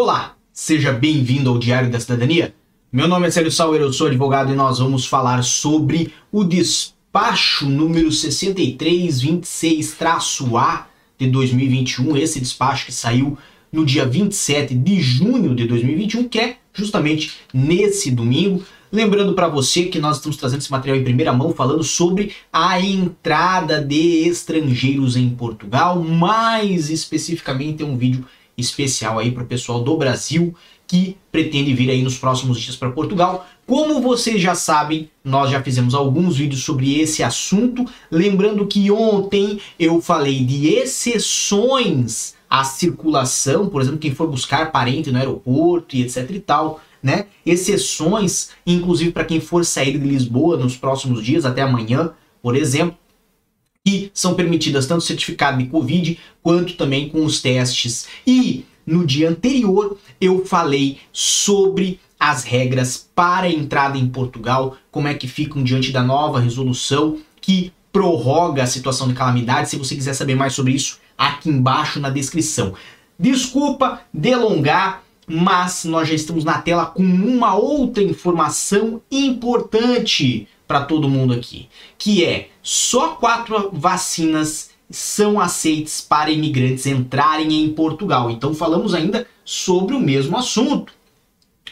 Olá, seja bem-vindo ao Diário da Cidadania. Meu nome é Célio Sauer, eu sou advogado e nós vamos falar sobre o despacho número 6326-A de 2021, esse despacho que saiu no dia 27 de junho de 2021, que é justamente nesse domingo. Lembrando para você que nós estamos trazendo esse material em primeira mão falando sobre a entrada de estrangeiros em Portugal, mais especificamente é um vídeo especial aí para o pessoal do Brasil que pretende vir aí nos próximos dias para Portugal. Como vocês já sabem, nós já fizemos alguns vídeos sobre esse assunto. Lembrando que ontem eu falei de exceções à circulação, por exemplo, quem for buscar parente no aeroporto e etc e tal, né? Exceções, inclusive para quem for sair de Lisboa nos próximos dias, até amanhã, por exemplo que são permitidas tanto certificado de Covid quanto também com os testes. E no dia anterior eu falei sobre as regras para a entrada em Portugal, como é que ficam diante da nova resolução que prorroga a situação de calamidade. Se você quiser saber mais sobre isso, aqui embaixo na descrição. Desculpa delongar, mas nós já estamos na tela com uma outra informação importante para todo mundo aqui, que é só quatro vacinas são aceitas para imigrantes entrarem em Portugal. Então falamos ainda sobre o mesmo assunto.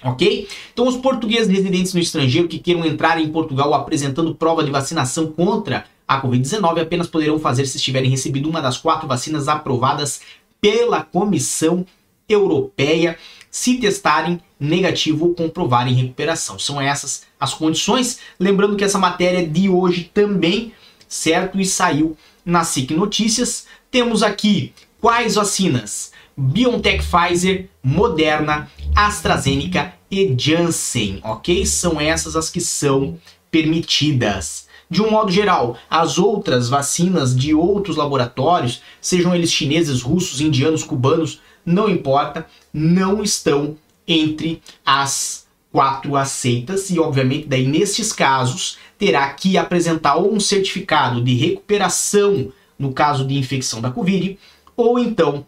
Ok? Então, os portugueses residentes no estrangeiro que queiram entrar em Portugal apresentando prova de vacinação contra a Covid-19 apenas poderão fazer se estiverem recebido uma das quatro vacinas aprovadas pela Comissão Europeia se testarem negativo ou comprovarem recuperação. São essas as condições. Lembrando que essa matéria de hoje também, certo, e saiu na SIC Notícias. Temos aqui quais vacinas? BioNTech Pfizer, Moderna, AstraZeneca e Janssen, ok? São essas as que são permitidas. De um modo geral, as outras vacinas de outros laboratórios, sejam eles chineses, russos, indianos, cubanos, não importa, não estão entre as quatro aceitas e, obviamente, daí nesses casos terá que apresentar ou um certificado de recuperação no caso de infecção da Covid, ou então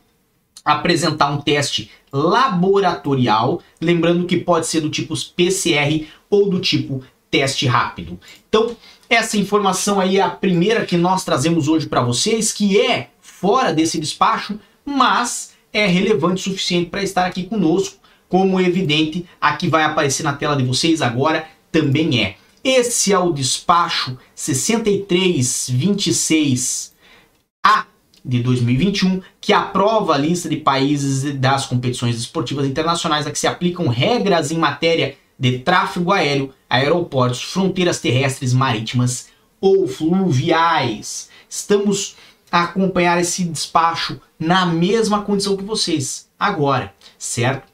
apresentar um teste laboratorial, lembrando que pode ser do tipo PCR ou do tipo teste rápido. Então, essa informação aí é a primeira que nós trazemos hoje para vocês, que é fora desse despacho, mas é relevante o suficiente para estar aqui conosco, como evidente aqui vai aparecer na tela de vocês agora também é. Esse é o despacho 6326A de 2021, que aprova a lista de países das competições esportivas internacionais a que se aplicam regras em matéria de tráfego aéreo, aeroportos, fronteiras terrestres, marítimas ou fluviais. Estamos a acompanhar esse despacho na mesma condição que vocês, agora, certo?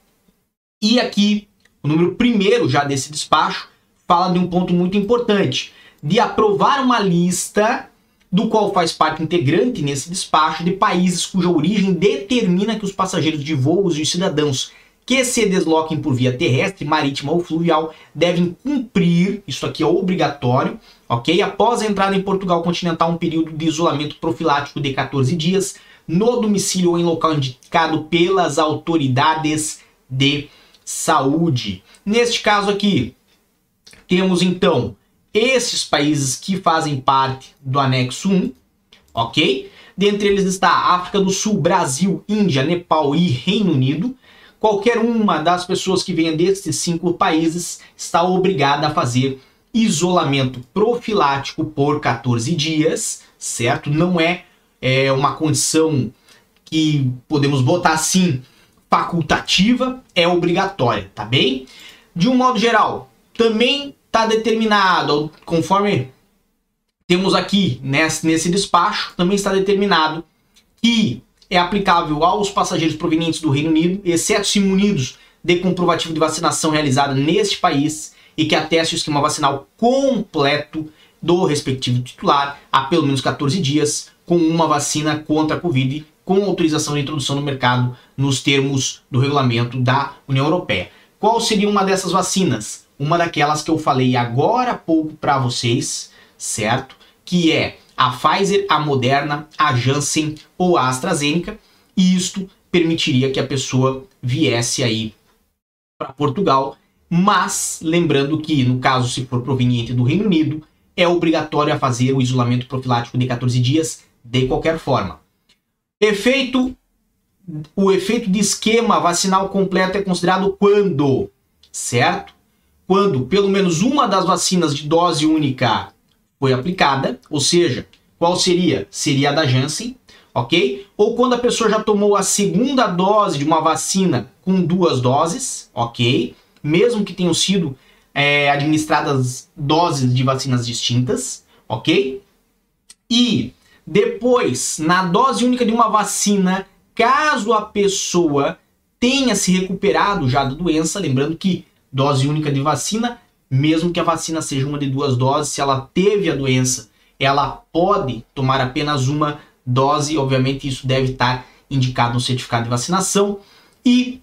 E aqui, o número primeiro já desse despacho fala de um ponto muito importante, de aprovar uma lista do qual faz parte integrante nesse despacho de países cuja origem determina que os passageiros de voos e os cidadãos que se desloquem por via terrestre, marítima ou fluvial devem cumprir, isso aqui é obrigatório, ok? Após a entrada em Portugal continental, um período de isolamento profilático de 14 dias no domicílio ou em local indicado pelas autoridades de saúde. Neste caso aqui, temos então esses países que fazem parte do anexo 1, ok? Dentre eles está África do Sul, Brasil, Índia, Nepal e Reino Unido. Qualquer uma das pessoas que venha desses cinco países está obrigada a fazer isolamento profilático por 14 dias, certo? Não é, é uma condição que podemos botar assim facultativa, é obrigatória, tá bem? De um modo geral, também está determinado, conforme temos aqui nesse, nesse despacho, também está determinado que é aplicável aos passageiros provenientes do Reino Unido, exceto se munidos de comprovativo de vacinação realizada neste país e que ateste o esquema vacinal completo do respectivo titular há pelo menos 14 dias com uma vacina contra a Covid com autorização de introdução no mercado nos termos do regulamento da União Europeia. Qual seria uma dessas vacinas? Uma daquelas que eu falei agora há pouco para vocês, certo? Que é a Pfizer, a Moderna, a Janssen ou a AstraZeneca, e isto permitiria que a pessoa viesse aí para Portugal, mas lembrando que no caso se for proveniente do Reino Unido, é obrigatório a fazer o isolamento profilático de 14 dias de qualquer forma. Efeito o efeito de esquema vacinal completo é considerado quando, certo? Quando pelo menos uma das vacinas de dose única foi aplicada, ou seja, qual seria? Seria a da Janssen, ok? Ou quando a pessoa já tomou a segunda dose de uma vacina com duas doses, ok? Mesmo que tenham sido é, administradas doses de vacinas distintas, ok? E depois, na dose única de uma vacina, caso a pessoa tenha se recuperado já da doença, lembrando que dose única de vacina, mesmo que a vacina seja uma de duas doses, se ela teve a doença, ela pode tomar apenas uma dose, obviamente isso deve estar indicado no certificado de vacinação. E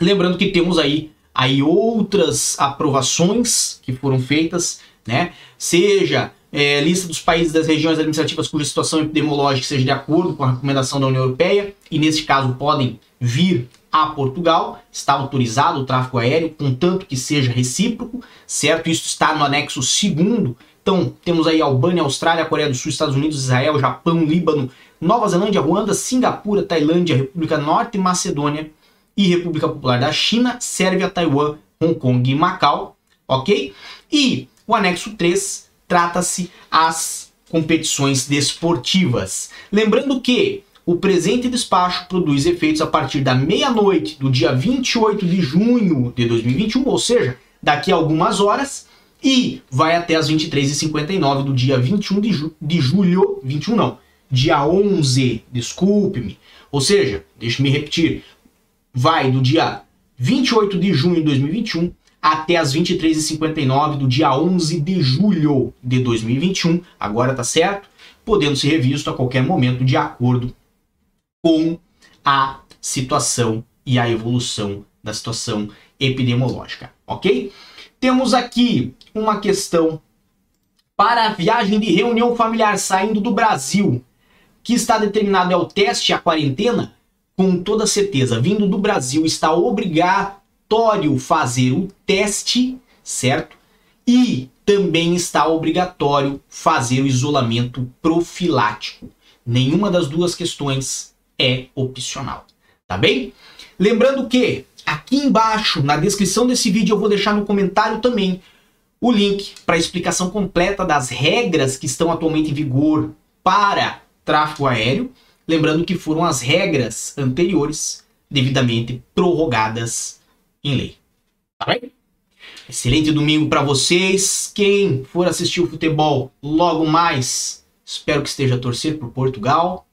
lembrando que temos aí, aí outras aprovações que foram feitas, né? Seja é, lista dos países das regiões administrativas cuja situação epidemiológica seja de acordo com a recomendação da União Europeia, e neste caso podem vir a Portugal, está autorizado o tráfego aéreo, contanto que seja recíproco, certo? Isso está no anexo segundo. Então, temos aí Albânia, Austrália, Coreia do Sul, Estados Unidos, Israel, Japão, Líbano, Nova Zelândia, Ruanda, Singapura, Tailândia, República Norte Macedônia e República Popular da China, Sérvia, Taiwan, Hong Kong e Macau, ok? E o anexo 3 trata-se as competições desportivas. Lembrando que o presente despacho produz efeitos a partir da meia-noite do dia 28 de junho de 2021, ou seja, daqui a algumas horas, e vai até as 23h59 do dia 21 de, ju de julho, 21 não, dia 11, desculpe-me. Ou seja, deixe-me repetir, vai do dia 28 de junho de 2021 até as 23h59 do dia 11 de julho de 2021. Agora tá certo? Podendo ser revisto a qualquer momento de acordo com a situação e a evolução da situação epidemiológica, ok? Temos aqui uma questão para a viagem de reunião familiar saindo do Brasil, que está determinado é o teste a quarentena, com toda certeza, vindo do Brasil, está obrigatório fazer o teste, certo? E também está obrigatório fazer o isolamento profilático. Nenhuma das duas questões é opcional, tá bem? Lembrando que aqui embaixo, na descrição desse vídeo, eu vou deixar no comentário também o link para a explicação completa das regras que estão atualmente em vigor para tráfego aéreo. Lembrando que foram as regras anteriores devidamente prorrogadas em lei. Tá bem? Excelente domingo para vocês. Quem for assistir o futebol logo mais, espero que esteja a torcer por Portugal.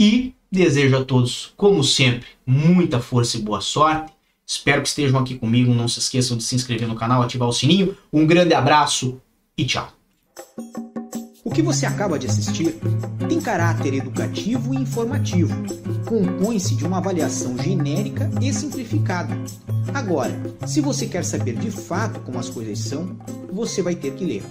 E desejo a todos, como sempre, muita força e boa sorte. Espero que estejam aqui comigo. Não se esqueçam de se inscrever no canal, ativar o sininho. Um grande abraço e tchau. O que você acaba de assistir tem caráter educativo e informativo. Compõe-se de uma avaliação genérica e simplificada. Agora, se você quer saber de fato como as coisas são, você vai ter que ler.